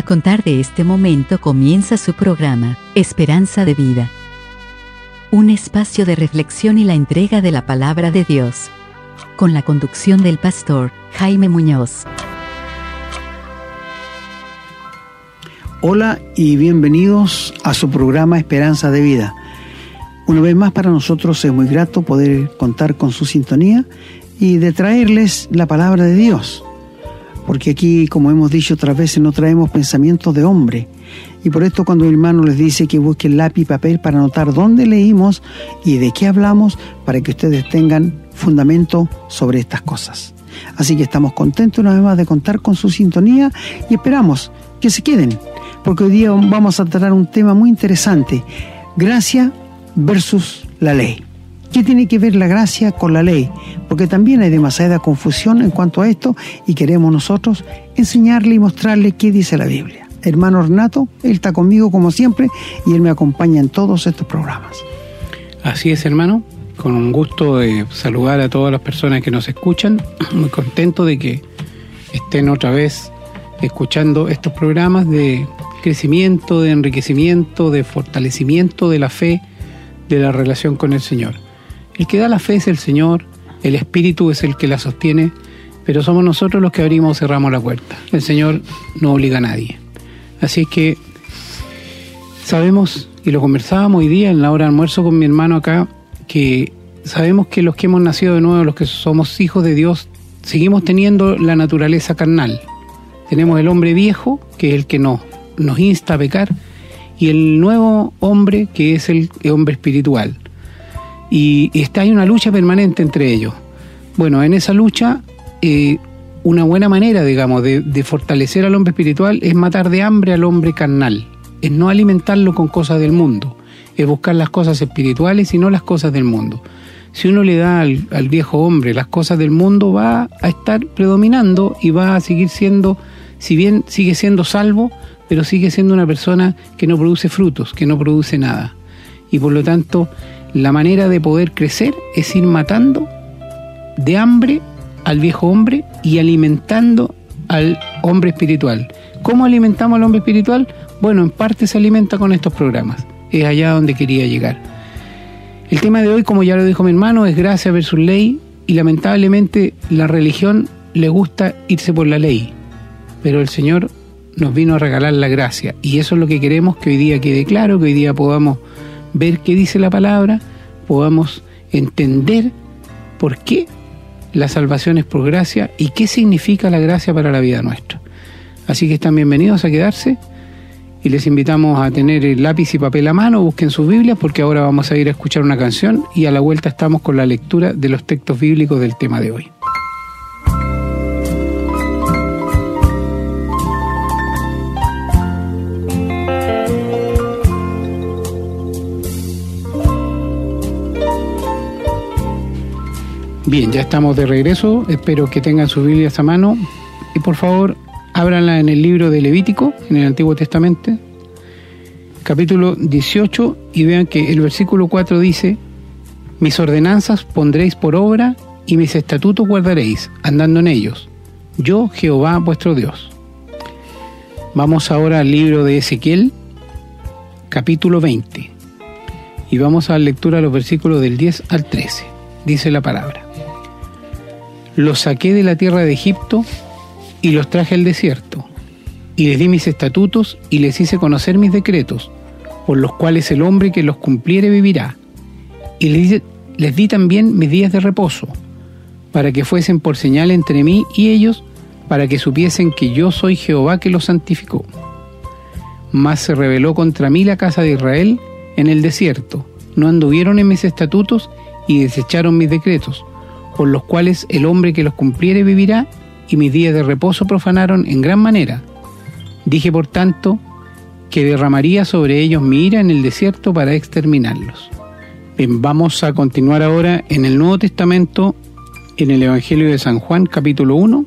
A contar de este momento comienza su programa, Esperanza de Vida. Un espacio de reflexión y la entrega de la palabra de Dios. Con la conducción del pastor Jaime Muñoz. Hola y bienvenidos a su programa Esperanza de Vida. Una vez más para nosotros es muy grato poder contar con su sintonía y de traerles la palabra de Dios porque aquí, como hemos dicho otras veces, no traemos pensamientos de hombre. Y por esto cuando el hermano les dice que busquen lápiz y papel para anotar dónde leímos y de qué hablamos, para que ustedes tengan fundamento sobre estas cosas. Así que estamos contentos una vez más de contar con su sintonía y esperamos que se queden, porque hoy día vamos a tratar un tema muy interesante, gracia versus la ley. ¿Qué tiene que ver la gracia con la ley? Porque también hay demasiada confusión en cuanto a esto y queremos nosotros enseñarle y mostrarle qué dice la Biblia. Hermano Renato, él está conmigo como siempre y él me acompaña en todos estos programas. Así es, hermano. Con un gusto de saludar a todas las personas que nos escuchan. Muy contento de que estén otra vez escuchando estos programas de crecimiento, de enriquecimiento, de fortalecimiento de la fe, de la relación con el Señor. El que da la fe es el Señor, el Espíritu es el que la sostiene, pero somos nosotros los que abrimos o cerramos la puerta. El Señor no obliga a nadie. Así es que sabemos, y lo conversábamos hoy día en la hora de almuerzo con mi hermano acá, que sabemos que los que hemos nacido de nuevo, los que somos hijos de Dios, seguimos teniendo la naturaleza carnal. Tenemos el hombre viejo, que es el que nos, nos insta a pecar, y el nuevo hombre, que es el hombre espiritual y está hay una lucha permanente entre ellos. Bueno, en esa lucha, eh, una buena manera, digamos, de, fortalecer al hombre espiritual es matar de hambre al hombre carnal, es no alimentarlo con cosas del mundo, es buscar las cosas espirituales y no las cosas del mundo. Si uno le da al, al viejo hombre las cosas del mundo, va a estar predominando y va a seguir siendo, si bien sigue siendo salvo, pero sigue siendo una persona que no produce frutos, que no produce nada. Y por lo tanto, la manera de poder crecer es ir matando de hambre al viejo hombre y alimentando al hombre espiritual. ¿Cómo alimentamos al hombre espiritual? Bueno, en parte se alimenta con estos programas. Es allá donde quería llegar. El tema de hoy, como ya lo dijo mi hermano, es gracia versus ley y lamentablemente la religión le gusta irse por la ley. Pero el Señor nos vino a regalar la gracia y eso es lo que queremos que hoy día quede claro, que hoy día podamos ver qué dice la palabra, podamos entender por qué la salvación es por gracia y qué significa la gracia para la vida nuestra. Así que están bienvenidos a quedarse y les invitamos a tener el lápiz y papel a mano, busquen sus Biblias porque ahora vamos a ir a escuchar una canción y a la vuelta estamos con la lectura de los textos bíblicos del tema de hoy. Bien, ya estamos de regreso. Espero que tengan sus Biblias a mano. Y por favor, ábranla en el libro de Levítico, en el Antiguo Testamento, capítulo 18, y vean que el versículo 4 dice, Mis ordenanzas pondréis por obra y mis estatutos guardaréis, andando en ellos. Yo, Jehová, vuestro Dios. Vamos ahora al libro de Ezequiel, capítulo 20. Y vamos a la lectura de los versículos del 10 al 13. Dice la palabra. Los saqué de la tierra de Egipto y los traje al desierto, y les di mis estatutos y les hice conocer mis decretos, por los cuales el hombre que los cumpliere vivirá. Y les, les di también mis días de reposo, para que fuesen por señal entre mí y ellos, para que supiesen que yo soy Jehová que los santificó. Mas se rebeló contra mí la casa de Israel en el desierto, no anduvieron en mis estatutos y desecharon mis decretos por los cuales el hombre que los cumpliere vivirá, y mis días de reposo profanaron en gran manera. Dije, por tanto, que derramaría sobre ellos mi ira en el desierto para exterminarlos. Bien, vamos a continuar ahora en el Nuevo Testamento, en el Evangelio de San Juan, capítulo 1,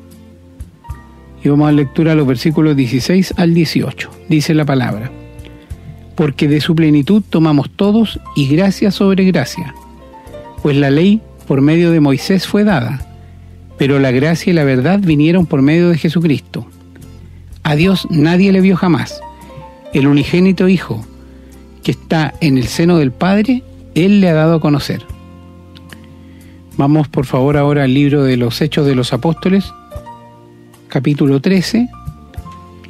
y vamos a lectura los versículos 16 al 18. Dice la palabra, porque de su plenitud tomamos todos y gracia sobre gracia, pues la ley por medio de Moisés fue dada, pero la gracia y la verdad vinieron por medio de Jesucristo. A Dios nadie le vio jamás. El unigénito Hijo, que está en el seno del Padre, Él le ha dado a conocer. Vamos por favor ahora al libro de los Hechos de los Apóstoles, capítulo 13,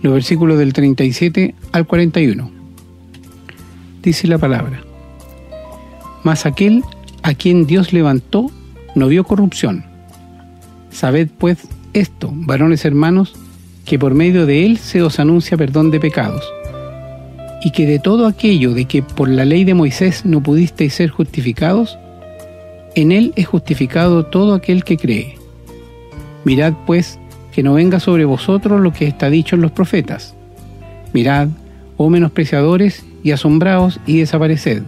los versículos del 37 al 41. Dice la palabra. Mas aquel a quien Dios levantó no vio corrupción. Sabed pues esto, varones hermanos, que por medio de él se os anuncia perdón de pecados, y que de todo aquello de que por la ley de Moisés no pudisteis ser justificados, en él es justificado todo aquel que cree. Mirad pues que no venga sobre vosotros lo que está dicho en los profetas. Mirad, oh menospreciadores, y asombraos y desapareced,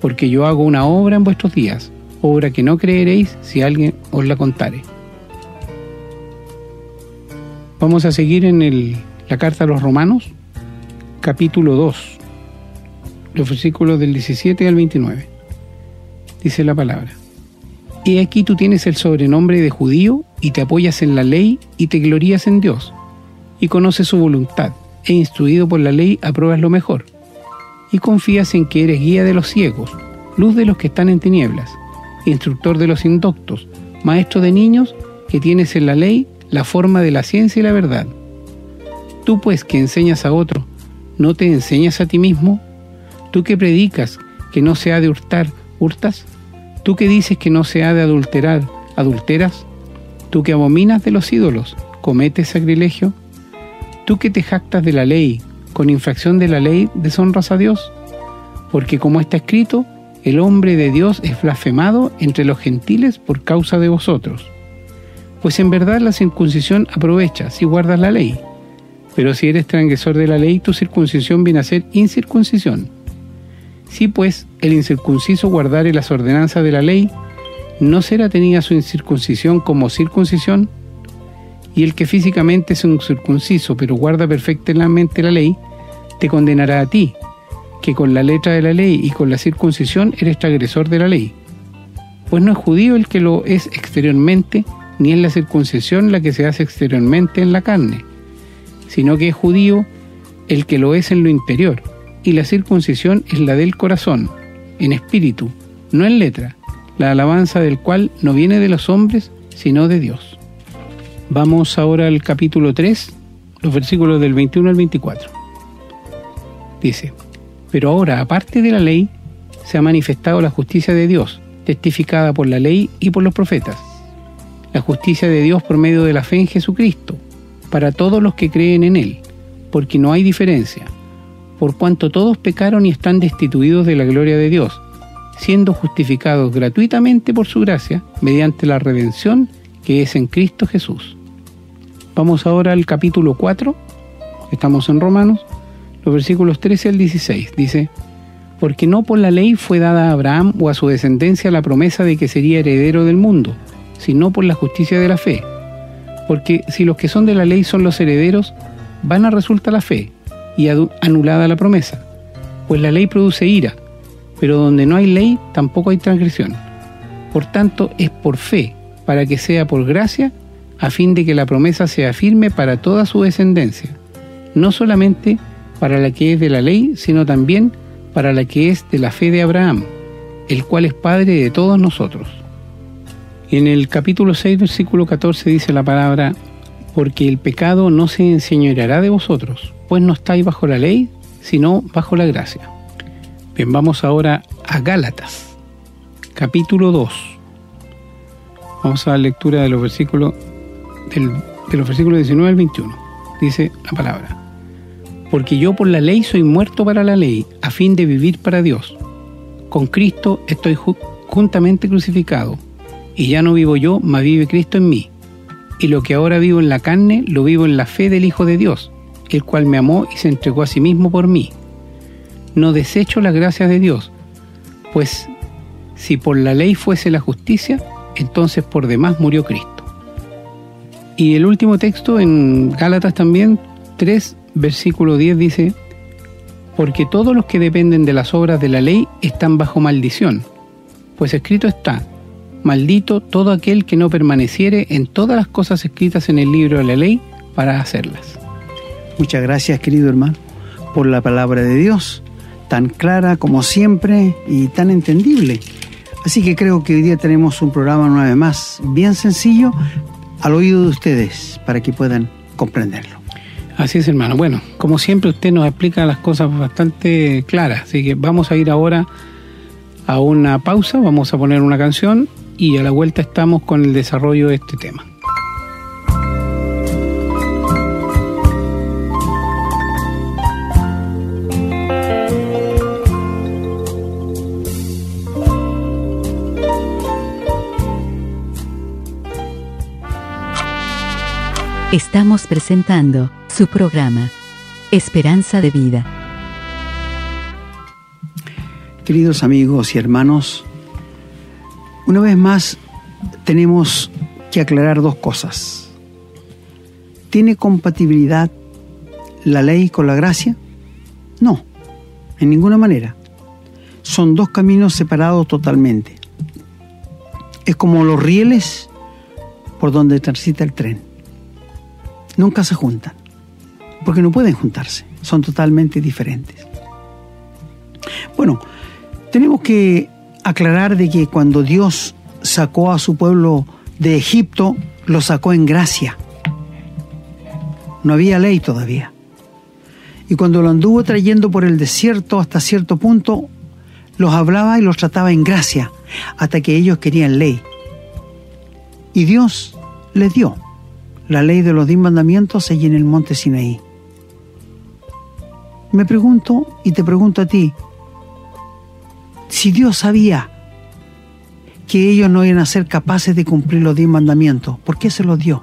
porque yo hago una obra en vuestros días, obra que no creeréis si alguien os la contare. Vamos a seguir en la carta a los romanos, capítulo 2, los versículos del 17 al 29. Dice la palabra. Y aquí tú tienes el sobrenombre de judío y te apoyas en la ley y te glorías en Dios y conoces su voluntad e instruido por la ley apruebas lo mejor y confías en que eres guía de los ciegos, luz de los que están en tinieblas, instructor de los indoctos, maestro de niños que tienes en la ley la forma de la ciencia y la verdad. Tú pues que enseñas a otro, ¿no te enseñas a ti mismo? Tú que predicas que no se ha de hurtar, ¿hurtas? Tú que dices que no se ha de adulterar, ¿adulteras? Tú que abominas de los ídolos, ¿cometes sacrilegio? Tú que te jactas de la ley, con infracción de la ley deshonras a Dios? Porque como está escrito, el hombre de Dios es blasfemado entre los gentiles por causa de vosotros. Pues en verdad la circuncisión aprovecha si guardas la ley. Pero si eres transgresor de la ley, tu circuncisión viene a ser incircuncisión. Si pues el incircunciso guardare las ordenanzas de la ley, ¿no será tenida su incircuncisión como circuncisión? Y el que físicamente es un circunciso, pero guarda perfectamente la ley, te condenará a ti, que con la letra de la ley y con la circuncisión eres transgresor de la ley. Pues no es judío el que lo es exteriormente, ni es la circuncisión la que se hace exteriormente en la carne, sino que es judío el que lo es en lo interior, y la circuncisión es la del corazón, en espíritu, no en letra, la alabanza del cual no viene de los hombres, sino de Dios. Vamos ahora al capítulo 3, los versículos del 21 al 24. Dice, pero ahora, aparte de la ley, se ha manifestado la justicia de Dios, testificada por la ley y por los profetas la justicia de Dios por medio de la fe en Jesucristo, para todos los que creen en Él, porque no hay diferencia, por cuanto todos pecaron y están destituidos de la gloria de Dios, siendo justificados gratuitamente por su gracia, mediante la redención que es en Cristo Jesús. Vamos ahora al capítulo 4, estamos en Romanos, los versículos 13 al 16, dice, porque no por la ley fue dada a Abraham o a su descendencia la promesa de que sería heredero del mundo, sino por la justicia de la fe. Porque si los que son de la ley son los herederos, van a resulta la fe y anulada la promesa. Pues la ley produce ira, pero donde no hay ley tampoco hay transgresión. Por tanto, es por fe, para que sea por gracia, a fin de que la promesa sea firme para toda su descendencia, no solamente para la que es de la ley, sino también para la que es de la fe de Abraham, el cual es Padre de todos nosotros. En el capítulo 6, versículo 14 dice la palabra, porque el pecado no se enseñoreará de vosotros, pues no estáis bajo la ley, sino bajo la gracia. Bien, vamos ahora a Gálatas, capítulo 2. Vamos a la lectura de los versículos de los versículos 19 al 21. Dice la palabra, porque yo por la ley soy muerto para la ley, a fin de vivir para Dios. Con Cristo estoy juntamente crucificado y ya no vivo yo, mas vive Cristo en mí. Y lo que ahora vivo en la carne, lo vivo en la fe del Hijo de Dios, el cual me amó y se entregó a sí mismo por mí. No desecho las gracias de Dios, pues si por la ley fuese la justicia, entonces por demás murió Cristo. Y el último texto en Gálatas también, 3, versículo 10 dice, porque todos los que dependen de las obras de la ley están bajo maldición, pues escrito está, Maldito todo aquel que no permaneciere en todas las cosas escritas en el libro de la ley para hacerlas. Muchas gracias, querido hermano, por la palabra de Dios, tan clara como siempre y tan entendible. Así que creo que hoy día tenemos un programa una vez más bien sencillo al oído de ustedes para que puedan comprenderlo. Así es, hermano. Bueno, como siempre usted nos explica las cosas bastante claras, así que vamos a ir ahora a una pausa, vamos a poner una canción y a la vuelta estamos con el desarrollo de este tema. Estamos presentando su programa, Esperanza de Vida. Queridos amigos y hermanos, una vez más tenemos que aclarar dos cosas. ¿Tiene compatibilidad la ley con la gracia? No, en ninguna manera. Son dos caminos separados totalmente. Es como los rieles por donde transita el tren nunca se juntan, porque no pueden juntarse, son totalmente diferentes. Bueno, tenemos que aclarar de que cuando Dios sacó a su pueblo de Egipto, lo sacó en gracia. No había ley todavía. Y cuando lo anduvo trayendo por el desierto hasta cierto punto, los hablaba y los trataba en gracia, hasta que ellos querían ley. Y Dios les dio la ley de los diez mandamientos allí en el monte Sinaí. Me pregunto y te pregunto a ti, si Dios sabía que ellos no iban a ser capaces de cumplir los diez mandamientos, ¿por qué se los dio?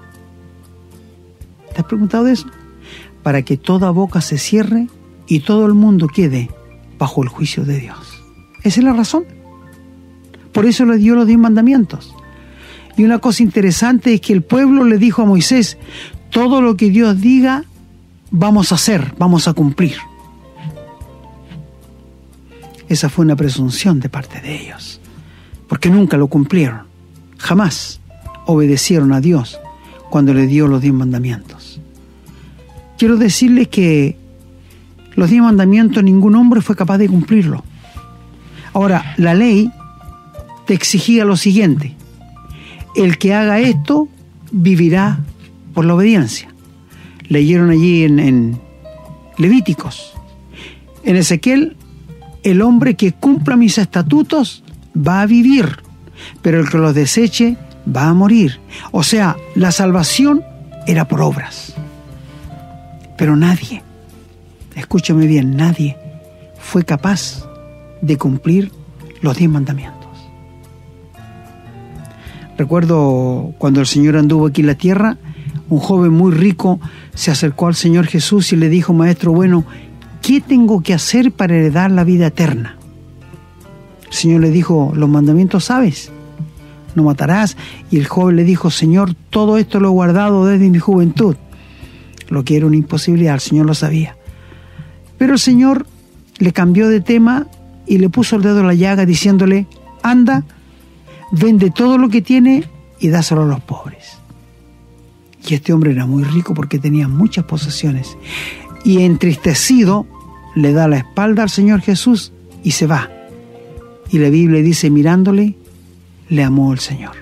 ¿Te has preguntado eso? Para que toda boca se cierre y todo el mundo quede bajo el juicio de Dios. Esa es la razón. Por eso le dio los diez mandamientos. Y una cosa interesante es que el pueblo le dijo a Moisés, todo lo que Dios diga, vamos a hacer, vamos a cumplir. Esa fue una presunción de parte de ellos, porque nunca lo cumplieron, jamás obedecieron a Dios cuando le dio los diez mandamientos. Quiero decirles que los diez mandamientos ningún hombre fue capaz de cumplirlo. Ahora, la ley te exigía lo siguiente, el que haga esto vivirá por la obediencia. Leyeron allí en, Levíticos. En Ezequiel, el hombre que cumpla mis estatutos va a vivir, pero el que los deseche va a morir. O sea, la salvación era por obras. Pero nadie, escúchame bien, nadie fue capaz de cumplir los diez mandamientos. Recuerdo cuando el Señor anduvo aquí en la tierra, un joven muy rico se acercó al Señor Jesús y le dijo, Maestro, bueno, ¿qué tengo que hacer para heredar la vida eterna? El Señor le dijo, los mandamientos sabes, no matarás. Y el joven le dijo, Señor, todo esto lo he guardado desde mi juventud. Lo que era una imposibilidad, el Señor lo sabía. Pero el Señor le cambió de tema y le puso el dedo en la llaga diciéndole, anda, vende todo lo que tiene y dáselo a los pobres. Y este hombre era muy rico porque tenía muchas posesiones. Y entristecido le da la espalda al Señor Jesús y se va. Y la Biblia dice, mirándole, le amó el Señor.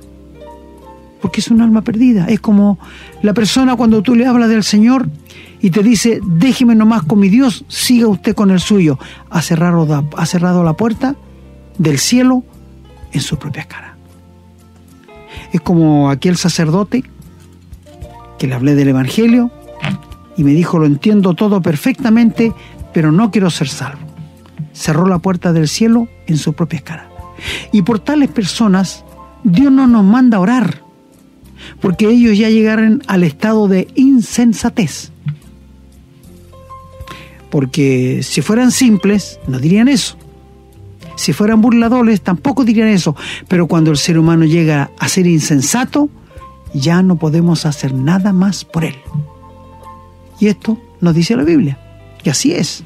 Porque es un alma perdida. Es como la persona cuando tú le hablas del Señor y te dice, déjeme nomás con mi Dios, siga usted con el suyo. Ha cerrado, ha cerrado la puerta del cielo en su propia cara. Es como aquel sacerdote que le hablé del Evangelio y me dijo, lo entiendo todo perfectamente, pero no quiero ser salvo. Cerró la puerta del cielo en su propia cara. Y por tales personas, Dios no nos manda a orar, porque ellos ya llegaron al estado de insensatez. Porque si fueran simples, no dirían eso. Si fueran burladores, tampoco dirían eso. Pero cuando el ser humano llega a ser insensato, ya no podemos hacer nada más por él. Y esto nos dice la Biblia. Y así es.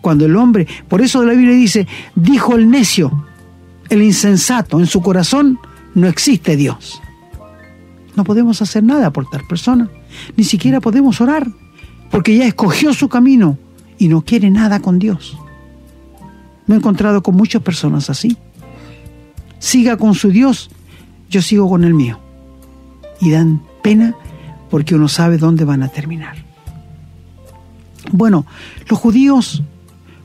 Cuando el hombre, por eso la Biblia dice, dijo el necio, el insensato, en su corazón no existe Dios. No podemos hacer nada por tal persona. Ni siquiera podemos orar. porque ya escogió su camino y no quiere nada con Dios. Me he encontrado con muchas personas así. Siga con su Dios, yo sigo con el mío. Y dan pena porque uno sabe dónde van a terminar. Bueno, los judíos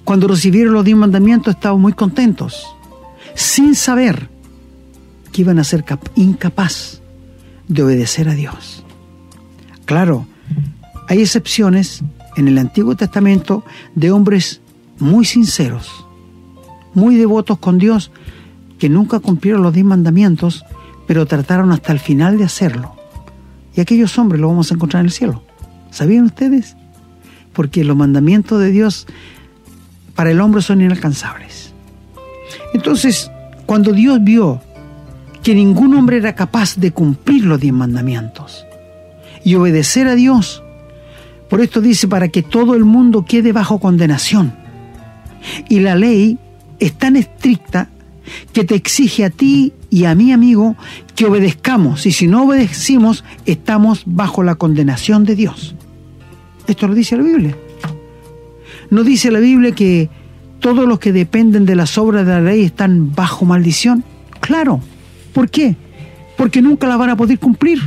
cuando recibieron los diez mandamientos estaban muy contentos, sin saber que iban a ser incapaz de obedecer a Dios. Claro, hay excepciones en el Antiguo Testamento de hombres muy sinceros, muy devotos con Dios, que nunca cumplieron los diez mandamientos, pero trataron hasta el final de hacerlo. Y aquellos hombres los vamos a encontrar en el cielo. ¿Sabían ustedes? Porque los mandamientos de Dios para el hombre son inalcanzables. Entonces, cuando Dios vio que ningún hombre era capaz de cumplir los diez mandamientos y obedecer a Dios, por esto dice, para que todo el mundo quede bajo condenación. Y la ley es tan estricta que te exige a ti y a mi amigo que obedezcamos. Y si no obedecimos, estamos bajo la condenación de Dios. Esto lo dice la Biblia. ¿No dice la Biblia que todos los que dependen de las obras de la ley están bajo maldición? Claro. ¿Por qué? Porque nunca la van a poder cumplir.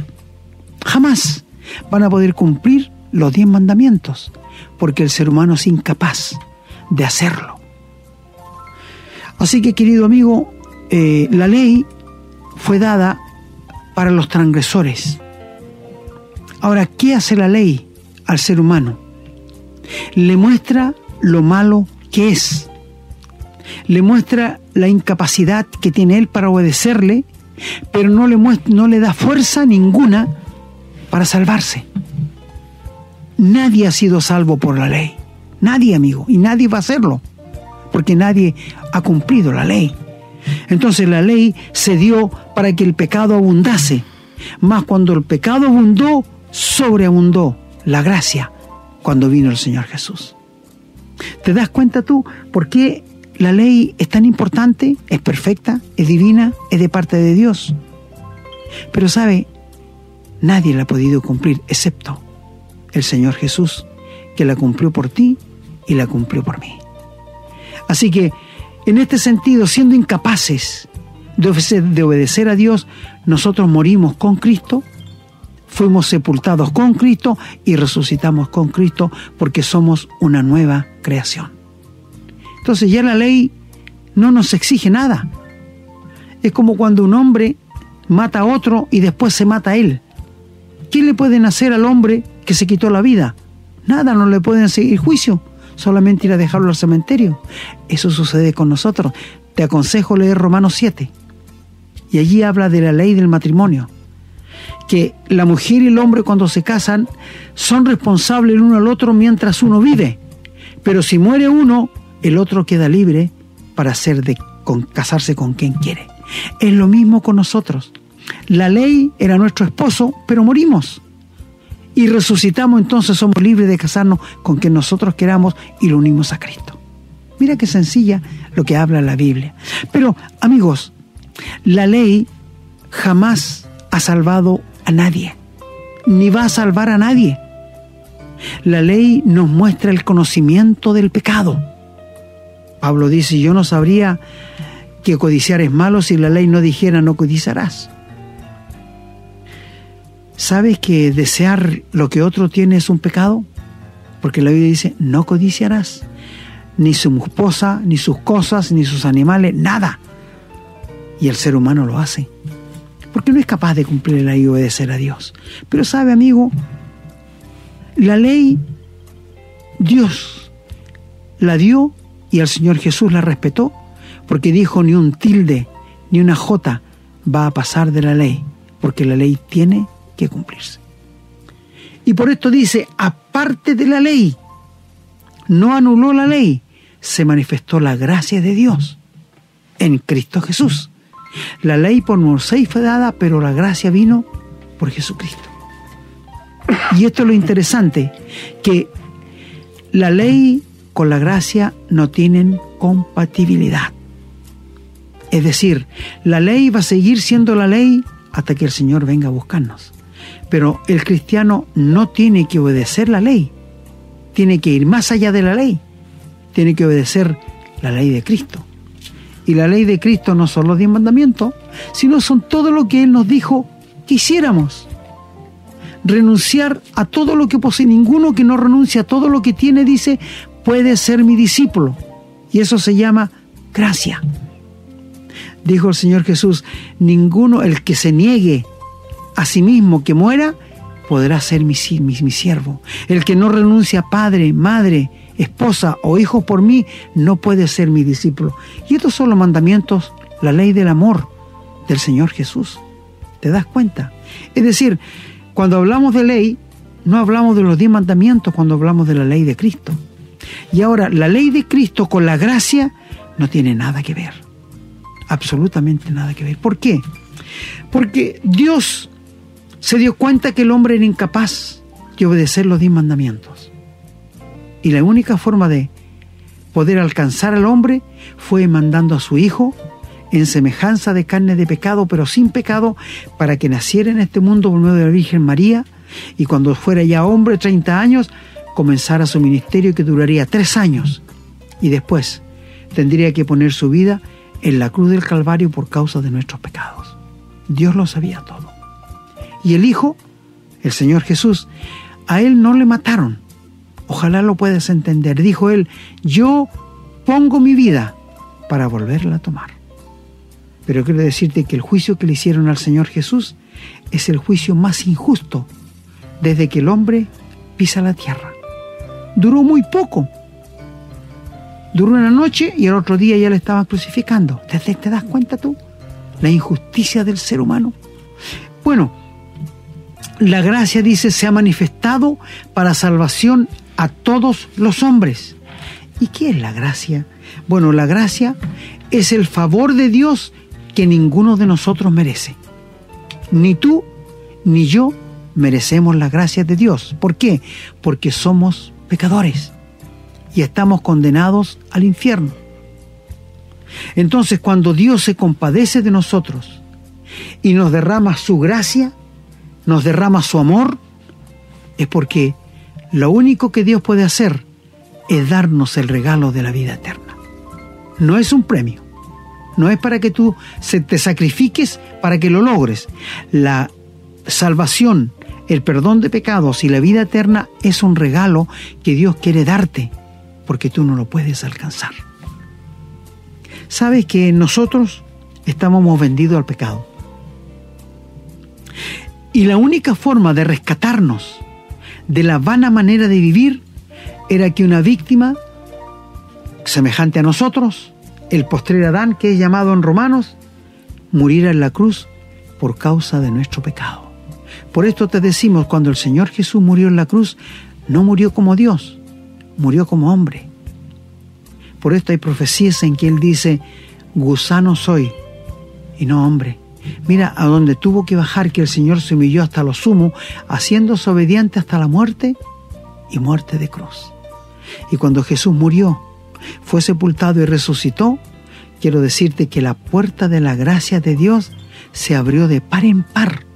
Jamás van a poder cumplir los diez mandamientos, porque el ser humano es incapaz de hacerlo. Así que, querido amigo, eh, la ley fue dada para los transgresores. Ahora, ¿qué hace la ley al ser humano? le muestra lo malo que es, le muestra la incapacidad que tiene él para obedecerle, pero no le, no le da fuerza ninguna para salvarse. Nadie ha sido salvo por la ley, nadie amigo, y nadie va a hacerlo, porque nadie ha cumplido la ley. Entonces la ley se dio para que el pecado abundase, mas cuando el pecado abundó, sobreabundó la gracia cuando vino el Señor Jesús. ¿Te das cuenta tú por qué la ley es tan importante, es perfecta, es divina, es de parte de Dios? Pero sabe, nadie la ha podido cumplir excepto el Señor Jesús, que la cumplió por ti y la cumplió por mí. Así que, en este sentido, siendo incapaces de obedecer, de obedecer a Dios, nosotros morimos con Cristo fuimos sepultados con Cristo y resucitamos con Cristo porque somos una nueva creación. Entonces ya la ley no nos exige nada. Es como cuando un hombre mata a otro y después se mata a él. ¿Qué le pueden hacer al hombre que se quitó la vida? Nada, no le pueden seguir juicio, solamente ir a dejarlo al cementerio. Eso sucede con nosotros. Te aconsejo leer Romanos 7. Y allí habla de la ley del matrimonio que la mujer y el hombre cuando se casan son responsables el uno al otro mientras uno vive. Pero si muere uno, el otro queda libre para hacer de, con, casarse con quien quiere. Es lo mismo con nosotros. La ley era nuestro esposo, pero morimos. Y resucitamos, entonces somos libres de casarnos con quien nosotros queramos y lo unimos a Cristo. Mira qué sencilla lo que habla la Biblia. Pero, amigos, la ley jamás ha salvado a nadie, ni va a salvar a nadie. La ley nos muestra el conocimiento del pecado. Pablo dice, yo no sabría que codiciar es malo si la ley no dijera no codiciarás. ¿Sabes que desear lo que otro tiene es un pecado? Porque la Biblia dice, no codiciarás. Ni su esposa, ni sus cosas, ni sus animales, nada. Y el ser humano lo hace porque no es capaz de cumplir la ley y obedecer a Dios. Pero sabe, amigo, la ley Dios la dio y el Señor Jesús la respetó, porque dijo ni un tilde ni una jota va a pasar de la ley, porque la ley tiene que cumplirse. Y por esto dice, aparte de la ley, no anuló la ley, se manifestó la gracia de Dios en Cristo Jesús. La ley por Moisés fue dada, pero la gracia vino por Jesucristo. Y esto es lo interesante, que la ley con la gracia no tienen compatibilidad. Es decir, la ley va a seguir siendo la ley hasta que el Señor venga a buscarnos. Pero el cristiano no tiene que obedecer la ley, tiene que ir más allá de la ley, tiene que obedecer la ley de Cristo. Y la ley de Cristo no son los diez mandamientos, sino son todo lo que Él nos dijo que hiciéramos. Renunciar a todo lo que posee. Ninguno que no renuncie a todo lo que tiene, dice, puede ser mi discípulo. Y eso se llama gracia. Dijo el Señor Jesús, ninguno, el que se niegue a sí mismo, que muera, podrá ser mi, mi, mi siervo. El que no renuncia a padre, madre, esposa o hijo por mí, no puede ser mi discípulo. Y estos son los mandamientos, la ley del amor del Señor Jesús. ¿Te das cuenta? Es decir, cuando hablamos de ley, no hablamos de los diez mandamientos cuando hablamos de la ley de Cristo. Y ahora, la ley de Cristo con la gracia no tiene nada que ver. Absolutamente nada que ver. ¿Por qué? Porque Dios se dio cuenta que el hombre era incapaz de obedecer los diez mandamientos. Y la única forma de poder alcanzar al hombre fue mandando a su Hijo en semejanza de carne de pecado, pero sin pecado, para que naciera en este mundo por medio de la Virgen María, y cuando fuera ya hombre, 30 años, comenzara su ministerio que duraría tres años, y después tendría que poner su vida en la cruz del Calvario por causa de nuestros pecados. Dios lo sabía todo. Y el Hijo, el Señor Jesús, a Él no le mataron. Ojalá lo puedas entender. Dijo Él, yo pongo mi vida para volverla a tomar. Pero quiero decirte que el juicio que le hicieron al Señor Jesús es el juicio más injusto desde que el hombre pisa la tierra. Duró muy poco. Duró una noche y el otro día ya le estaban crucificando. ¿Te, te das cuenta tú? La injusticia del ser humano. La gracia, dice, se ha manifestado para salvación a todos los hombres. ¿Y qué es la gracia? Bueno, la gracia es el favor de Dios que ninguno de nosotros merece. Ni tú ni yo merecemos la gracia de Dios. ¿Por qué? Porque somos pecadores y estamos condenados al infierno. Entonces cuando Dios se compadece de nosotros y nos derrama su gracia, nos derrama su amor, es porque lo único que Dios puede hacer es darnos el regalo de la vida eterna. No es un premio. No es para que tú te sacrifiques para que lo logres. La salvación, el perdón de pecados y la vida eterna es un regalo que Dios quiere darte porque tú no lo puedes alcanzar. Sabes que nosotros estamos vendidos al pecado. Y la única forma de rescatarnos de la vana manera de vivir era que una víctima semejante a nosotros el postrer Adán, que es llamado en Romanos, muriera en la cruz por causa de nuestro pecado. Por esto te decimos, cuando el Señor Jesús murió en la cruz, no murió como Dios, murió como hombre. Por esto hay profecías en que Él dice, gusano soy y no hombre. Mira a donde tuvo que bajar que el Señor se humilló hasta lo sumo, haciéndose obediente hasta la muerte y muerte de cruz. Y cuando Jesús murió, fue sepultado y resucitó, quiero decirte que la puerta de la gracia de Dios se abrió de par en par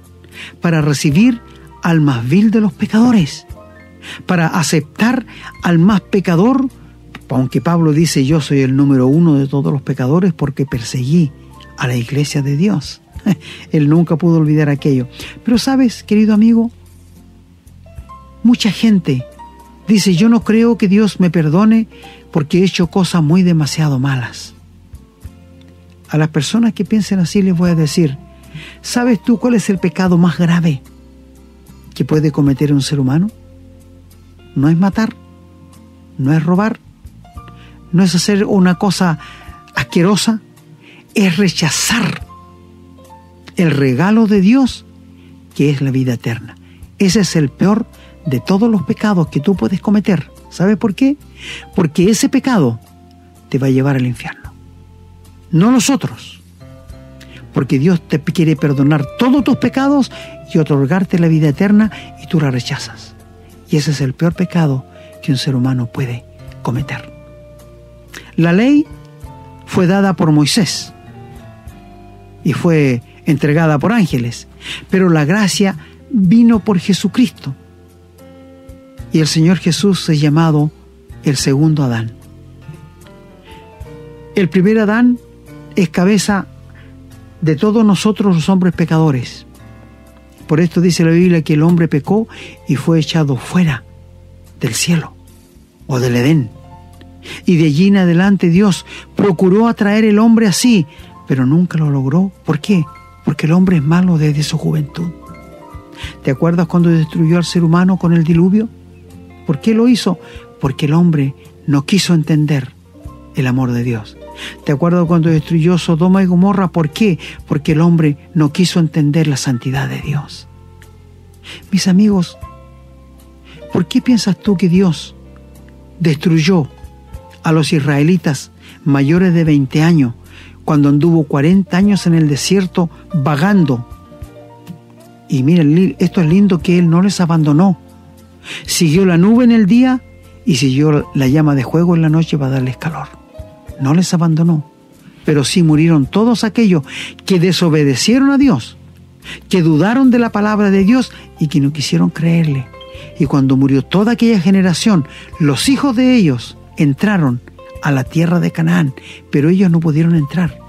para recibir al más vil de los pecadores, para aceptar al más pecador, aunque Pablo dice yo soy el número uno de todos los pecadores porque perseguí a la iglesia de Dios. Él nunca pudo olvidar aquello. Pero sabes, querido amigo, mucha gente dice, yo no creo que Dios me perdone porque he hecho cosas muy demasiado malas. A las personas que piensen así les voy a decir, ¿sabes tú cuál es el pecado más grave que puede cometer un ser humano? No es matar, no es robar, no es hacer una cosa asquerosa, es rechazar el regalo de Dios que es la vida eterna. Ese es el peor de todos los pecados que tú puedes cometer. ¿Sabe por qué? Porque ese pecado te va a llevar al infierno. No los otros. Porque Dios te quiere perdonar todos tus pecados y otorgarte la vida eterna y tú la rechazas. Y ese es el peor pecado que un ser humano puede cometer. La ley fue dada por Moisés y fue entregada por ángeles, pero la gracia vino por Jesucristo Y el Señor Jesús es llamado el segundo Adán. El primer Adán es cabeza de todos nosotros los hombres pecadores. Por esto dice la Biblia que el hombre pecó y fue echado fuera del cielo o del Edén. Y de allí en adelante Dios procuró atraer el hombre así, pero nunca lo logró. ¿Por qué? Porque el hombre es malo desde su juventud. ¿Te acuerdas cuando destruyó al ser humano con el diluvio? ¿Por qué lo hizo? Porque el hombre no quiso entender el amor de Dios. ¿Te acuerdas cuando destruyó Sodoma y Gomorra? ¿Por qué? Porque el hombre no quiso entender la santidad de Dios. Mis amigos, ¿por qué piensas tú que Dios destruyó a los israelitas mayores de 20 años cuando anduvo 40 años en el desierto vagando? Y miren, esto es lindo que Él no les abandonó. Siguió la nube en el día y siguió la llama de fuego en la noche para darles calor no les abandonó, pero sí murieron todos aquellos que desobedecieron a Dios, que dudaron de la palabra de Dios y que no quisieron creerle. Y cuando murió toda aquella generación, los hijos de ellos entraron a la tierra de Canaán, pero ellos no pudieron entrar,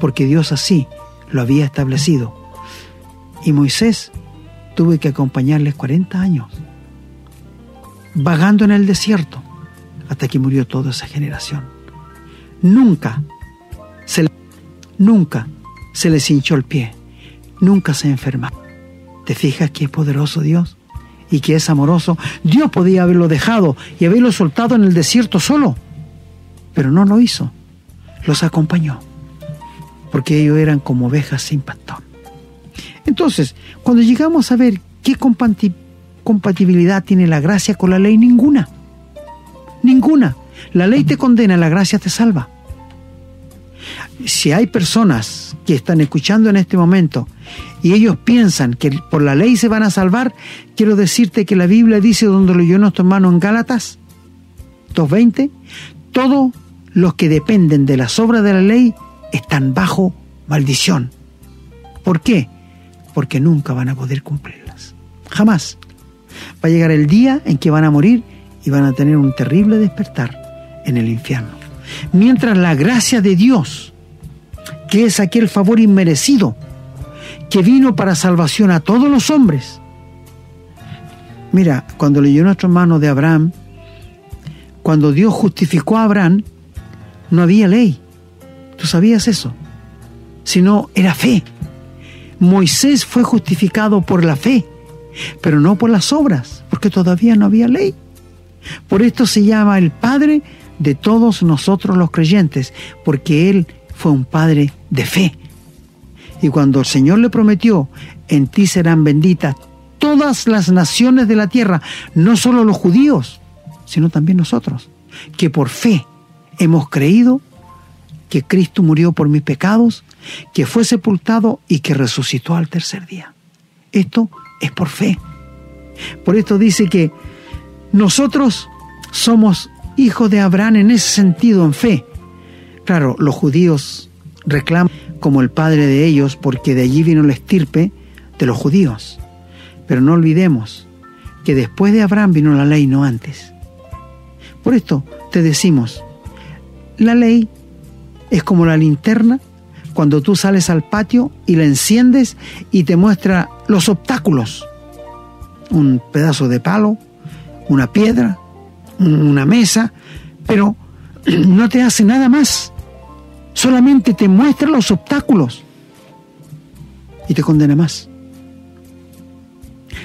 porque Dios así lo había establecido. Y Moisés tuvo que acompañarles 40 años, vagando en el desierto, hasta que murió toda esa generación nunca se, nunca se les hinchó el pie, nunca se enferma. ¿Te fijas que es poderoso Dios? Y que es amoroso. Dios podía haberlo dejado y haberlo soltado en el desierto solo, pero no lo hizo. Los acompañó, porque ellos eran como ovejas sin pastor. Entonces, cuando llegamos a ver qué compatibilidad tiene la gracia con la ley, ninguna. Ninguna. La ley te condena, la gracia te salva. Si hay personas que están escuchando en este momento y ellos piensan que por la ley se van a salvar, quiero decirte que la Biblia dice, donde lo leyó nuestro hermano en Gálatas 2.20, todos los que dependen de las obras de la ley están bajo maldición. ¿Por qué? Porque nunca van a poder cumplirlas. Jamás. Va a llegar el día en que van a morir y van a tener un terrible despertar en el infierno. Mientras la gracia de Dios, que es aquel favor inmerecido, que vino para salvación a todos los hombres. Mira, cuando leyó nuestro hermano de Abraham, cuando Dios justificó a Abraham, no había ley. ¿Tú sabías eso? Sino era fe. Moisés fue justificado por la fe, pero no por las obras, porque todavía no había ley. Por esto se llama el Padre de todos nosotros los creyentes, porque Él fue un Padre de fe. Y cuando el Señor le prometió, en ti serán benditas todas las naciones de la tierra, no solo los judíos, sino también nosotros, que por fe hemos creído que Cristo murió por mis pecados, que fue sepultado y que resucitó al tercer día. Esto es por fe. Por esto dice que nosotros somos hijos de Abraham en ese sentido, en fe. Claro, los judíos reclaman como el padre de ellos porque de allí vino la estirpe de los judíos. Pero no olvidemos que después de Abraham vino la ley, no antes. Por esto te decimos, la ley es como la linterna cuando tú sales al patio y la enciendes y te muestra los obstáculos. Un pedazo de palo, una piedra, una mesa, pero no te hace nada más. Solamente te muestra los obstáculos y te condena más.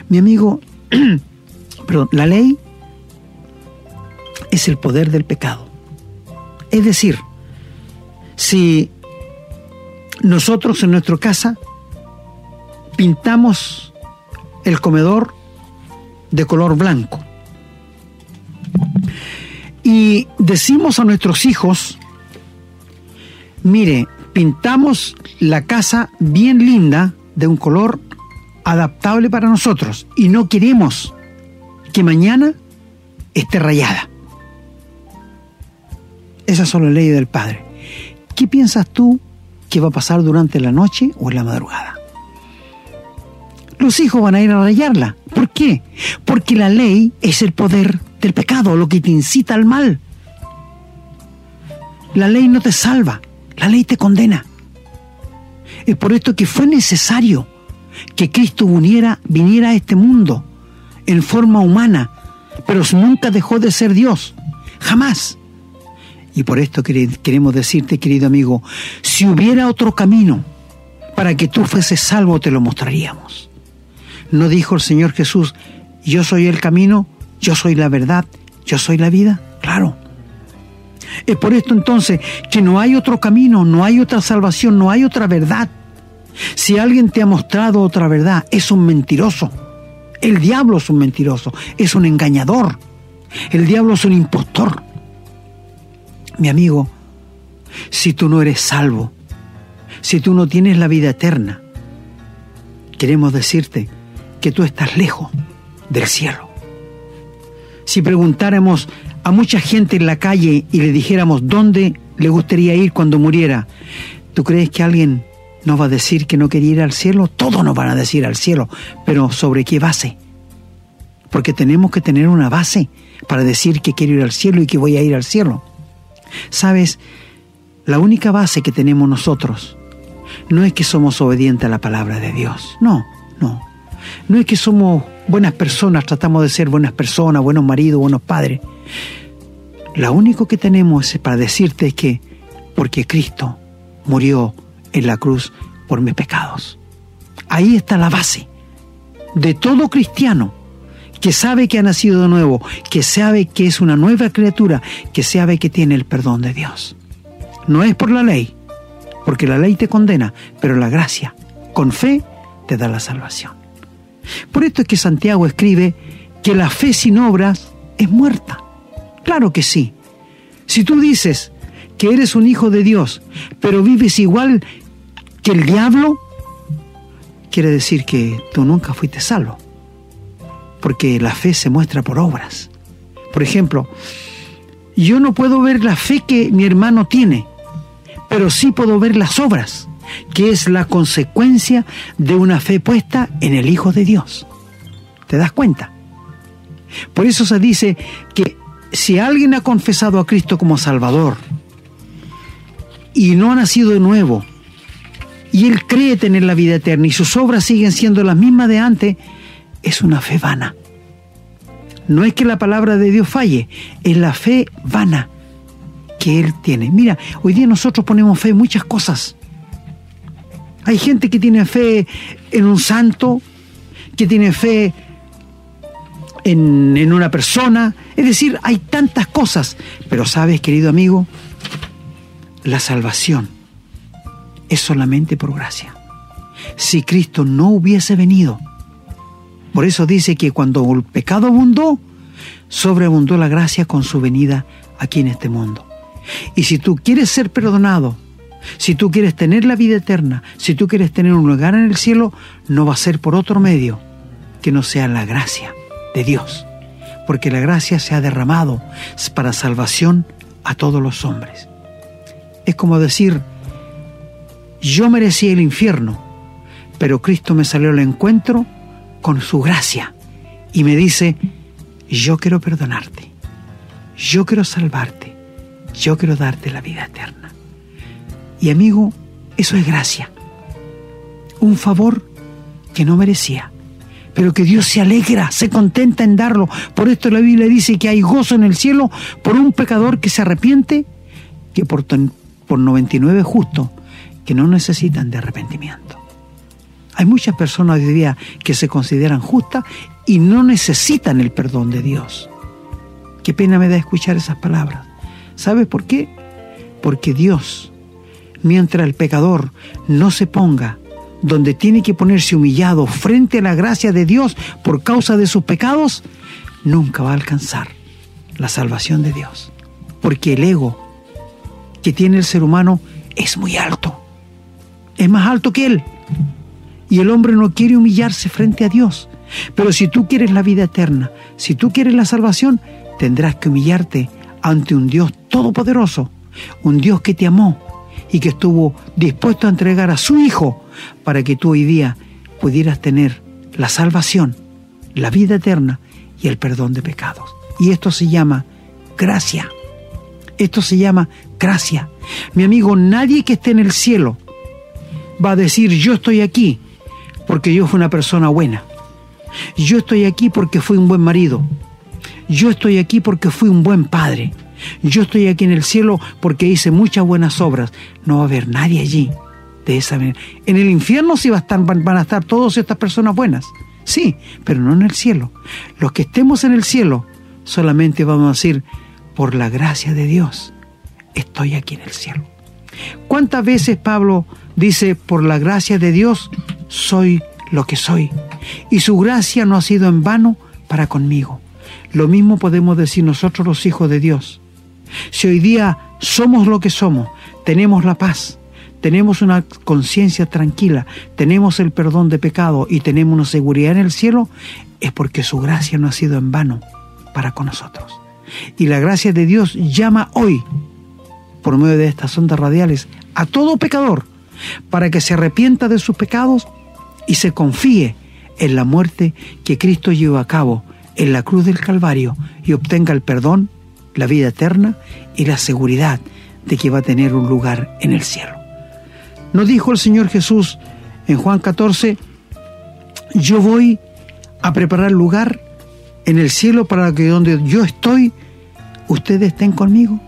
Mi amigo, perdón, la ley es el poder del pecado. Es decir, si nosotros en nuestra casa pintamos el comedor de color blanco y decimos a nuestros hijos, mire, pintamos la casa bien linda de un color adaptable para nosotros y no queremos que mañana esté rayada. Esas son las leyes del Padre. ¿Qué piensas tú que va a pasar durante la noche o en la madrugada? los hijos van a ir a rayarla. ¿Por qué? Porque la ley es el poder del pecado, lo que te incita al mal. La ley no te salva, la ley te condena. Es por esto que fue necesario que Cristo viniera, viniera a este mundo en forma humana, pero nunca dejó de ser Dios, jamás. Y por esto queremos decirte, querido amigo, si hubiera otro camino para que tú fueses salvo, te lo mostraríamos. ¿No dijo el Señor Jesús, yo soy el camino, yo soy la verdad, yo soy la vida? Claro. Es por esto entonces que no hay otro camino, no hay otra salvación, no hay otra verdad. Si alguien te ha mostrado otra verdad, es un mentiroso. El diablo es un mentiroso, es un engañador. El diablo es un impostor. Mi amigo, si tú no eres salvo, si tú no tienes la vida eterna, queremos decirte que tú estás lejos del cielo. Si preguntáramos a mucha gente en la calle y le dijéramos dónde le gustaría ir cuando muriera, ¿tú crees que alguien nos va a decir que no quería ir al cielo? Todos nos van a decir al cielo, pero ¿sobre qué base? Porque tenemos que tener una base para decir que quiero ir al cielo y que voy a ir al cielo. Sabes, la única base que tenemos nosotros no es que somos obedientes a la palabra de Dios, no, no. No es que somos buenas personas, tratamos de ser buenas personas, buenos maridos, buenos padres. Lo único que tenemos para decirte es que porque Cristo murió en la cruz por mis pecados. Ahí está la base de todo cristiano que sabe que ha nacido de nuevo, que sabe que es una nueva criatura, que sabe que tiene el perdón de Dios. No es por la ley, porque la ley te condena, pero la gracia, con fe, te da la salvación. Por esto es que Santiago escribe que la fe sin obras es muerta. Claro que sí. Si tú dices que eres un hijo de Dios, pero vives igual que el diablo, quiere decir que tú nunca fuiste salvo porque la fe se muestra por obras. Por ejemplo, yo no puedo ver la fe que mi hermano tiene, pero sí puedo ver las obras, que es la consecuencia de una fe puesta en el Hijo de Dios. ¿Te das cuenta? Por eso se dice que si alguien ha confesado a Cristo como Salvador y no ha nacido de nuevo, y él cree tener la vida eterna y sus obras siguen siendo las mismas de antes, es una fe vana. No es que la palabra de Dios falle, es la fe vana que Él tiene. Mira, hoy día nosotros ponemos fe en muchas cosas. Hay gente que tiene fe en un santo, que tiene fe en, en, una persona. Es decir, hay tantas cosas. Pero sabes, querido amigo, la salvación es solamente por gracia. Si Cristo no hubiese venido, por eso dice que cuando el pecado abundó, sobreabundó la gracia con su venida aquí en este mundo. Y si tú quieres ser perdonado, si tú quieres tener la vida eterna, si tú quieres tener un lugar en el cielo, no va a ser por otro medio que no sea la gracia de Dios. Porque la gracia se ha derramado para salvación a todos los hombres. Es como decir, yo merecía el infierno, pero Cristo me salió al encuentro con su gracia y me dice, yo quiero perdonarte, yo quiero salvarte, yo quiero darte la vida eterna. Y amigo, eso es gracia, un favor que no merecía, pero que Dios se alegra, se contenta en darlo. Por esto la Biblia dice que hay gozo en el cielo por un pecador que se arrepiente, que por, por 99 justos que no necesitan de arrepentimiento. Hay muchas personas hoy día que se consideran justas y no necesitan el perdón de Dios. Qué pena me da escuchar esas palabras. ¿Sabes por qué? Porque Dios, mientras el pecador no se ponga donde tiene que ponerse humillado frente a la gracia de Dios por causa de sus pecados, nunca va a alcanzar la salvación de Dios. Porque el ego que tiene el ser humano es muy alto. Es más alto que él. Y el hombre no quiere humillarse frente a Dios. Pero si tú quieres la vida eterna, si tú quieres la salvación, tendrás que humillarte ante un Dios todopoderoso, un Dios que te amó y que estuvo dispuesto a entregar a su Hijo para que tú hoy día pudieras tener la salvación, la vida eterna y el perdón de pecados. Y esto se llama gracia. Esto se llama gracia. Mi amigo, nadie que esté en el cielo va a decir yo estoy aquí porque yo fui una persona buena. Yo estoy aquí porque fui un buen marido. Yo estoy aquí porque fui un buen padre. Yo estoy aquí en el cielo porque hice muchas buenas obras. No va a haber nadie allí de esa manera. En el infierno sí va a estar, van a estar todas estas personas buenas. Sí, pero no en el cielo. Los que estemos en el cielo solamente vamos a decir, por la gracia de Dios, estoy aquí en el cielo. ¿Cuántas veces Pablo dice, por la gracia de Dios, soy lo que soy? Y su gracia no ha sido en vano para conmigo. Lo mismo podemos decir nosotros los hijos de Dios. Si hoy día somos lo que somos, tenemos la paz, tenemos una conciencia tranquila, tenemos el perdón de pecado y tenemos una seguridad en el cielo, es porque su gracia no ha sido en vano para con nosotros. Y la gracia de Dios llama hoy, por medio de estas ondas radiales, a todo pecador, para que se arrepienta de sus pecados y se confíe en la muerte que Cristo llevó a cabo en la cruz del Calvario y obtenga el perdón, la vida eterna y la seguridad de que va a tener un lugar en el cielo. Nos dijo el Señor Jesús en Juan 14, yo voy a preparar lugar en el cielo para que donde yo estoy, ustedes estén conmigo.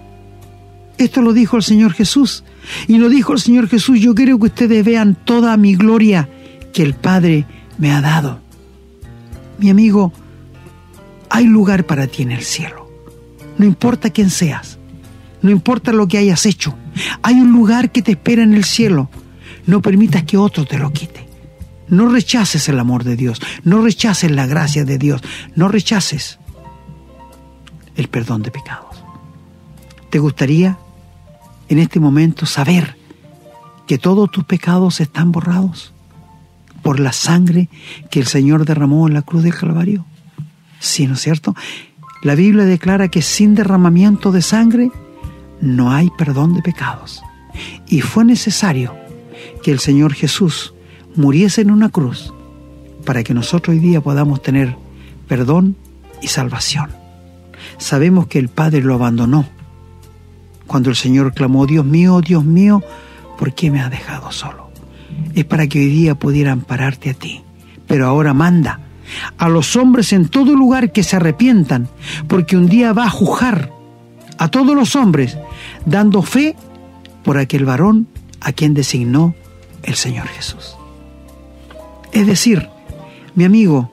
Esto lo dijo el Señor Jesús. Y lo dijo el Señor Jesús, yo quiero que ustedes vean toda mi gloria que el Padre me ha dado. Mi amigo, hay lugar para ti en el cielo. No importa quién seas, no importa lo que hayas hecho, hay un lugar que te espera en el cielo. No permitas que otro te lo quite. No rechaces el amor de Dios, no rechaces la gracia de Dios, no rechaces el perdón de pecados. ¿Te gustaría en este momento saber que todos tus pecados están borrados por la sangre que el Señor derramó en la cruz del Calvario? Sí, ¿no es cierto? La Biblia declara que sin derramamiento de sangre no hay perdón de pecados. Y fue necesario que el Señor Jesús muriese en una cruz para que nosotros hoy día podamos tener perdón y salvación. Sabemos que el Padre lo abandonó cuando el Señor clamó, Dios mío, Dios mío, ¿por qué me has dejado solo? Es para que hoy día pudieran pararte a ti. Pero ahora manda a los hombres en todo lugar que se arrepientan, porque un día va a juzgar a todos los hombres, dando fe por aquel varón a quien designó el Señor Jesús. Es decir, mi amigo,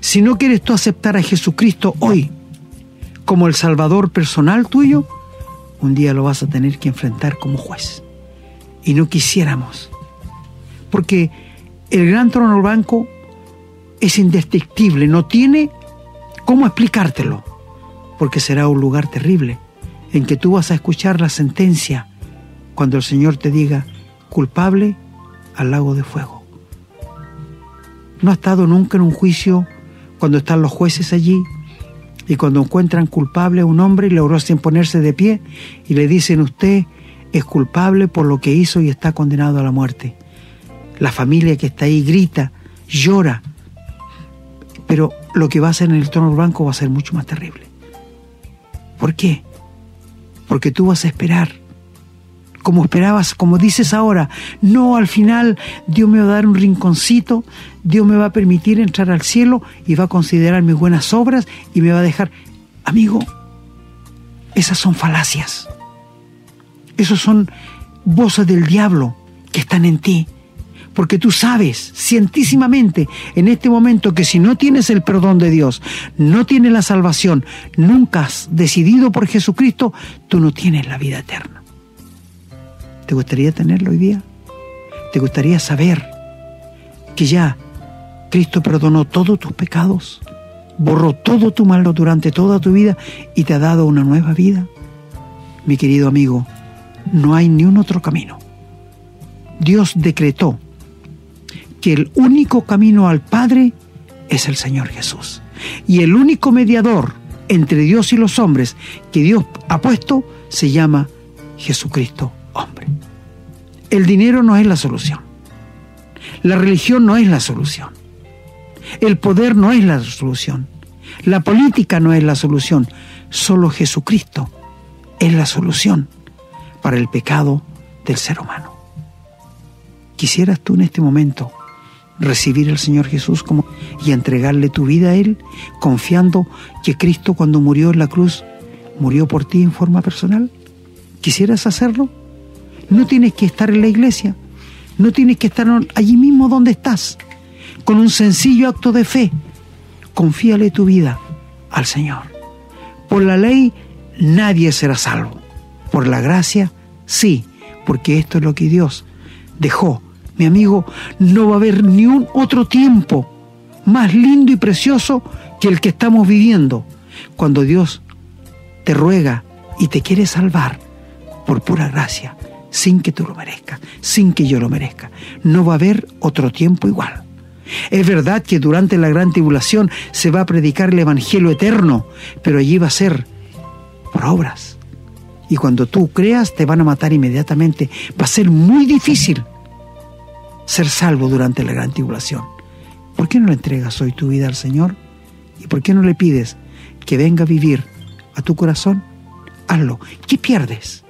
si no quieres tú aceptar a Jesucristo hoy como el Salvador personal tuyo, un día lo vas a tener que enfrentar como juez. Y no quisiéramos, porque el gran trono blanco es indescriptible, no tiene cómo explicártelo, porque será un lugar terrible en que tú vas a escuchar la sentencia cuando el Señor te diga culpable al lago de fuego. ¿No ha estado nunca en un juicio cuando están los jueces allí y cuando encuentran culpable a un hombre y logró sin ponerse de pie y le dicen usted es culpable por lo que hizo y está condenado a la muerte? La familia que está ahí grita, llora, pero lo que va a hacer en el trono blanco va a ser mucho más terrible. ¿Por qué? porque tú vas a esperar. Como esperabas, como dices ahora, no al final Dios me va a dar un rinconcito, Dios me va a permitir entrar al cielo y va a considerar mis buenas obras y me va a dejar. Amigo, esas son falacias. Esos son voces del diablo que están en ti porque tú sabes cientísimamente en este momento que si no tienes el perdón de Dios, no tienes la salvación, nunca has decidido por Jesucristo, tú no tienes la vida eterna. ¿Te gustaría tenerlo hoy día? ¿Te gustaría saber que ya Cristo perdonó todos tus pecados, borró todo tu malo durante toda tu vida y te ha dado una nueva vida? Mi querido amigo, no hay ni un otro camino. Dios decretó que el único camino al Padre es el Señor Jesús. Y el único mediador entre Dios y los hombres que Dios ha puesto se llama Jesucristo hombre. El dinero no es la solución. La religión no es la solución. El poder no es la solución. La política no es la solución. Solo Jesucristo es la solución para el pecado del ser humano. ¿Quisieras tú en este momento recibir al Señor Jesús como y entregarle tu vida a Él, confiando que Cristo cuando murió en la cruz murió por ti en forma personal? ¿Quisieras hacerlo? No tienes que estar en la iglesia, no tienes que estar allí mismo donde estás. Con un sencillo acto de fe, confíale tu vida al Señor. Por la ley nadie será salvo. Por la gracia, sí, porque esto es lo que Dios dejó. Mi amigo, no va a haber ni un otro tiempo más lindo y precioso que el que estamos viviendo, cuando Dios te ruega y te quiere salvar por pura gracia, sin que tú lo merezcas, sin que yo lo merezca. No va a haber otro tiempo igual. Es verdad que durante la gran tribulación se va a predicar el Evangelio eterno, pero allí va a ser por obras. Y cuando tú creas te van a matar inmediatamente. Va a ser muy difícil ser salvo durante la gran tribulación. ¿Por qué no le entregas hoy tu vida al Señor? ¿Y por qué no le pides que venga a vivir a tu corazón? Hazlo. ¿Qué pierdes?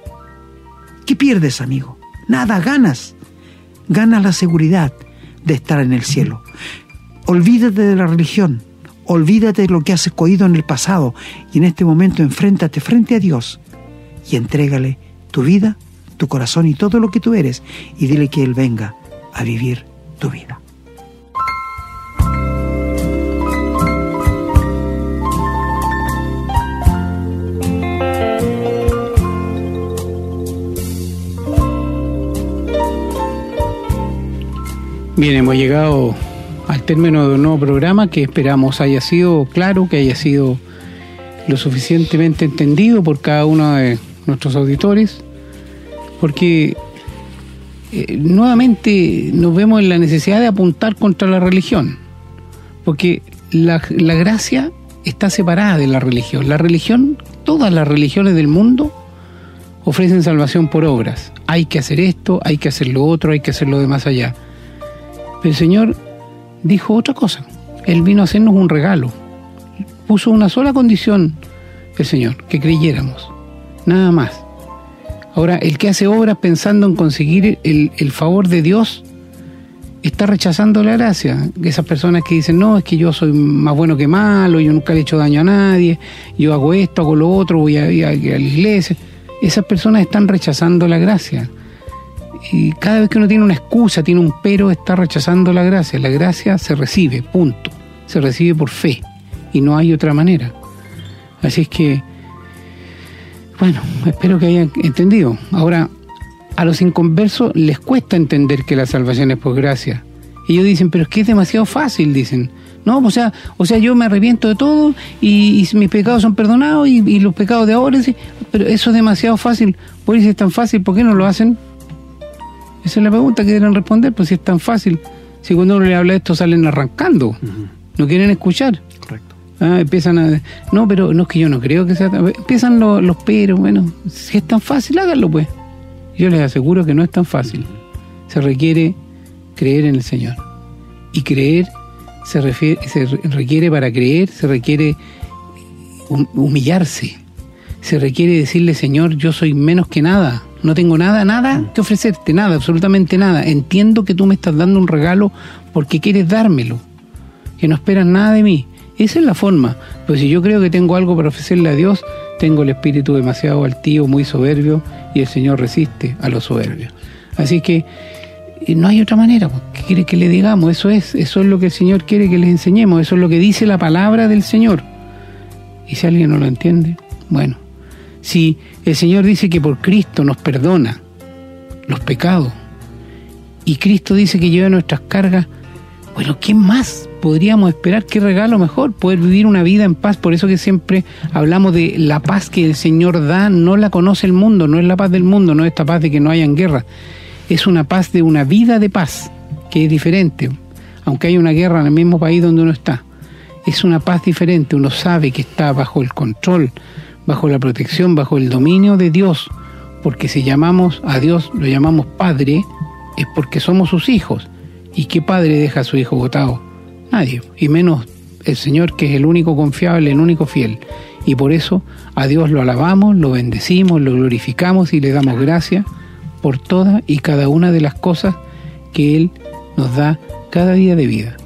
¿Qué pierdes, amigo? Nada, ganas. Ganas la seguridad de estar en el cielo. Olvídate de la religión, olvídate de lo que has escogido en el pasado y en este momento enfréntate frente a Dios y entrégale tu vida, tu corazón y todo lo que tú eres y dile que Él venga a vivir tu vida. Bien, hemos llegado al término de un nuevo programa que esperamos haya sido claro, que haya sido lo suficientemente entendido por cada uno de nuestros auditores, porque eh, nuevamente nos vemos en la necesidad de apuntar contra la religión, porque la, la gracia está separada de la religión. La religión, todas las religiones del mundo ofrecen salvación por obras. Hay que hacer esto, hay que hacer lo otro, hay que hacer lo de más allá. Pero el Señor dijo otra cosa. Él vino a hacernos un regalo. Puso una sola condición el Señor, que creyéramos. Nada más. Ahora, el que hace obras pensando en conseguir el, favor de Dios, está rechazando la gracia. Esas personas que dicen, no, es que yo soy más bueno que malo, yo nunca le he hecho daño a nadie, yo hago esto, hago lo otro, voy a, a, a la iglesia. Esas personas están rechazando la gracia y cada vez que uno tiene una excusa, tiene un pero, está rechazando la gracia. La gracia se recibe, punto. Se recibe por fe y no hay otra manera. Así es que, bueno, espero que hayan entendido. Ahora, a los inconversos les cuesta entender que la salvación es por gracia. Ellos dicen, pero es que es demasiado fácil, dicen. No, o sea, o sea, yo me arrepiento de todo y, y mis pecados son perdonados y, y, los pecados de ahora, sí, pero eso es demasiado fácil. Por eso es tan fácil, ¿por qué no lo hacen? Esa es la pregunta que deben responder, pues si es tan fácil. Si cuando uno le habla de esto salen arrancando, uh -huh. no quieren escuchar. Ah, empiezan a... No, pero no es que yo no creo que sea... Tan... Empiezan los, los peros, bueno, si es tan fácil, háganlo pues. Yo les aseguro que no es tan fácil. Se requiere creer en el Señor. Y creer se, refiere, se requiere para creer, se requiere humillarse. Se requiere decirle, Señor, yo soy menos que nada no tengo nada, nada que ofrecerte, nada, absolutamente nada. Entiendo que tú me estás dando un regalo porque quieres dármelo, que no esperas nada de mí. Esa es la forma. Pues si yo creo que tengo algo para ofrecerle a Dios, tengo el espíritu demasiado altivo, muy soberbio, y el Señor resiste a los soberbios. Así que no hay otra manera. ¿Qué quiere que le digamos? Eso es, eso es lo que el Señor quiere que les enseñemos, eso es lo que dice la palabra del Señor. Y si alguien no lo entiende, bueno, si el Señor dice que por Cristo nos perdona los pecados y Cristo dice que lleva nuestras cargas, bueno, ¿qué más podríamos esperar? ¿Qué regalo mejor? Poder vivir una vida en paz. Por eso que siempre hablamos de la paz que el Señor da, no la conoce el mundo, no es la paz del mundo, no es esta paz de que no hayan guerra. Es una paz de una vida de paz, que es diferente, aunque haya una guerra en el mismo país donde uno está. Es una paz diferente, uno sabe que está bajo el control, bajo la protección, bajo el dominio de Dios, porque si llamamos a Dios, lo llamamos Padre, es porque somos sus hijos. ¿Y qué padre deja a su hijo votado? Nadie. Y menos el Señor que es el único confiable, el único fiel. Y por eso a Dios lo alabamos, lo bendecimos, lo glorificamos y le damos gracias por todas y cada una de las cosas que Él nos da cada día de vida.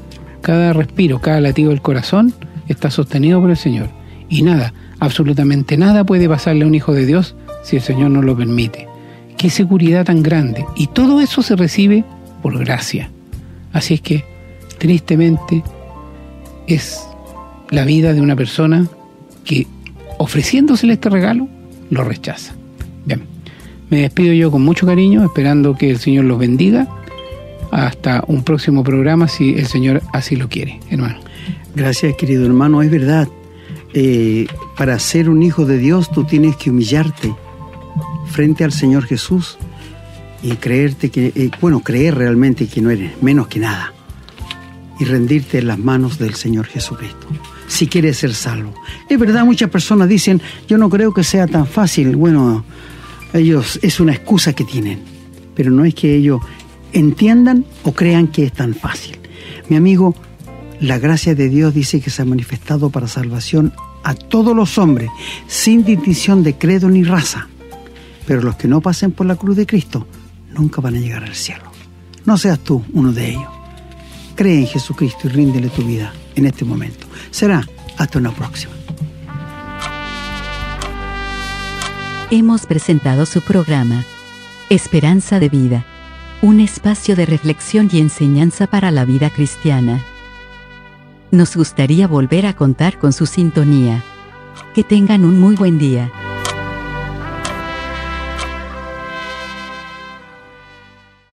Cada respiro, cada latido del corazón está sostenido por el Señor. Y nada, absolutamente nada puede pasarle a un hijo de Dios si el Señor no lo permite. Qué seguridad tan grande. Y todo eso se recibe por gracia. Así es que, tristemente, es la vida de una persona que, ofreciéndosele este regalo, lo rechaza. Bien, me despido yo con mucho cariño, esperando que el Señor los bendiga. Hasta un próximo programa, si el Señor así lo quiere, hermano. Gracias, querido hermano. Es verdad, eh, para ser un hijo de Dios tú tienes que humillarte frente al Señor Jesús y creerte que, eh, bueno, creer realmente que no eres menos que nada y rendirte en las manos del Señor Jesucristo, si quieres ser salvo. Es verdad, muchas personas dicen, yo no creo que sea tan fácil. Bueno, ellos es una excusa que tienen, pero no es que ellos entiendan o crean que es tan fácil. Mi amigo, la gracia de Dios dice que se ha manifestado para salvación a todos los hombres, sin distinción de credo ni raza. Pero los que no pasen por la cruz de Cristo nunca van a llegar al cielo. No seas tú uno de ellos. Cree en Jesucristo y ríndele tu vida en este momento. Será hasta una próxima. Hemos presentado su programa, Esperanza de Vida, un espacio de reflexión y enseñanza para la vida cristiana. Nos gustaría volver a contar con su sintonía. Que tengan un muy buen día.